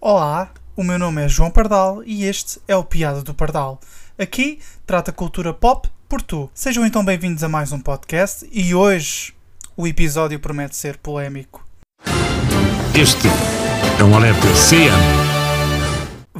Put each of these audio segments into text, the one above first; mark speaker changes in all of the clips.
Speaker 1: Olá, o meu nome é João Pardal e este é o Piada do Pardal. Aqui trata cultura pop por tu. Sejam então bem-vindos a mais um podcast e hoje o episódio promete ser polémico.
Speaker 2: Este é um alerta CM.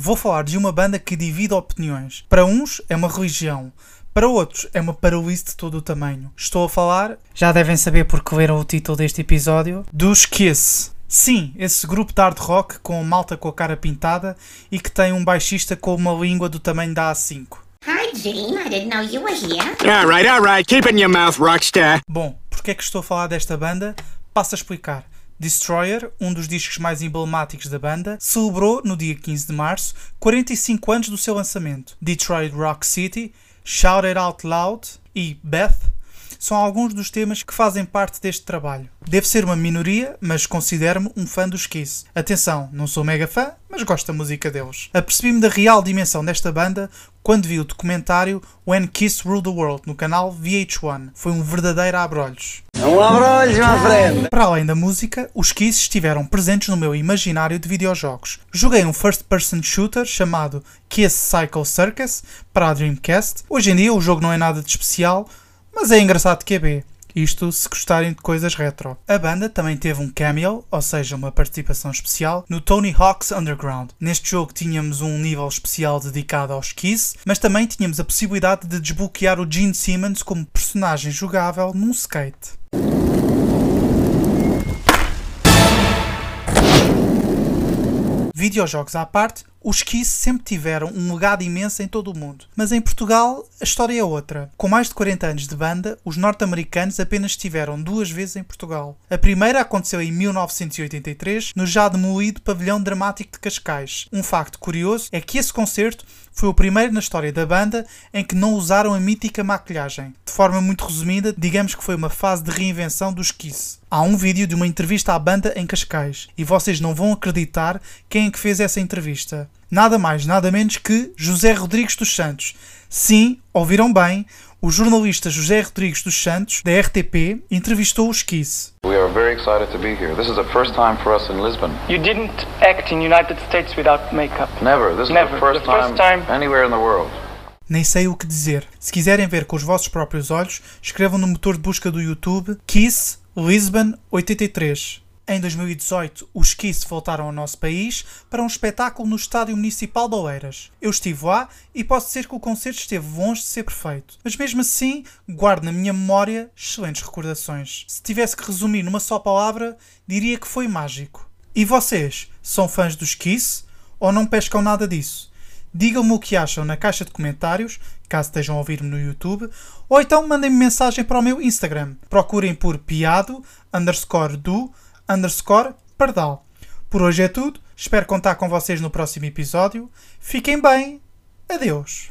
Speaker 1: Vou falar de uma banda que divide opiniões. Para uns é uma religião, para outros é uma paralice de todo o tamanho. Estou a falar, já devem saber porque leram o título deste episódio, dos Kiss. Sim, esse grupo de hard rock com malta com a cara pintada e que tem um baixista com uma língua do tamanho da A5.
Speaker 3: Hi, Gene. I didn't know you were here.
Speaker 4: All right, all right. Keep in your mouth, rockstar.
Speaker 1: Bom, porque é que estou a falar desta banda? Passo a explicar. Destroyer, um dos discos mais emblemáticos da banda, celebrou, no dia 15 de março, 45 anos do seu lançamento. Detroit Rock City, Shout It Out Loud e Beth são alguns dos temas que fazem parte deste trabalho. Devo ser uma minoria, mas considero-me um fã dos Kiss. Atenção, não sou mega fã, mas gosto da música deles. Apercebi-me da real dimensão desta banda quando vi o documentário When Kiss Ruled the World no canal VH1. Foi um verdadeiro abrolhos.
Speaker 5: Um abrolho, my friend.
Speaker 1: Para além da música, os Kiss estiveram presentes no meu imaginário de videojogos. Joguei um first-person shooter chamado Kiss Cycle Circus para a Dreamcast. Hoje em dia o jogo não é nada de especial, mas é engraçado que é B. Isto se gostarem de coisas retro. A banda também teve um cameo, ou seja, uma participação especial, no Tony Hawk's Underground. Neste jogo tínhamos um nível especial dedicado aos Kiss, mas também tínhamos a possibilidade de desbloquear o Gene Simmons como personagem jogável num skate. Videojogos à parte, os Kiss sempre tiveram um legado imenso em todo o mundo. Mas em Portugal, a história é outra. Com mais de 40 anos de banda, os norte-americanos apenas estiveram duas vezes em Portugal. A primeira aconteceu em 1983, no já demolido Pavilhão Dramático de Cascais. Um facto curioso é que esse concerto foi o primeiro na história da banda em que não usaram a mítica maquilhagem. De forma muito resumida, digamos que foi uma fase de reinvenção dos Kiss. Há um vídeo de uma entrevista à banda em Cascais e vocês não vão acreditar quem é que fez essa entrevista. Nada mais, nada menos que José Rodrigues dos Santos. Sim, ouviram bem, o jornalista José Rodrigues dos Santos, da RTP, entrevistou os Kiss.
Speaker 6: We are very excited to be here. This is the first time for us in Lisbon.
Speaker 7: You didn't act in United States without makeup.
Speaker 6: Never. This is
Speaker 7: Never.
Speaker 6: the first,
Speaker 7: The first
Speaker 6: time,
Speaker 7: time-
Speaker 6: anywhere in the world.
Speaker 1: Nem sei o que dizer. Se quiserem ver com os vossos próprios olhos, escrevam no motor de busca do YouTube Kiss Lisbon 83. Em 2018, os Kiss voltaram ao nosso país para um espetáculo no Estádio Municipal de Oeiras. Eu estive lá e posso dizer que o concerto esteve longe de ser perfeito. Mas mesmo assim, guardo na minha memória excelentes recordações. Se tivesse que resumir numa só palavra, diria que foi mágico. E vocês, são fãs dos Kiss ou não pescam nada disso? Digam-me o que acham na caixa de comentários, caso estejam a ouvir-me no YouTube, ou então mandem-me mensagem para o meu Instagram. Procurem por piado, underscore do, underscore pardal. Por hoje é tudo, espero contar com vocês no próximo episódio. Fiquem bem, adeus.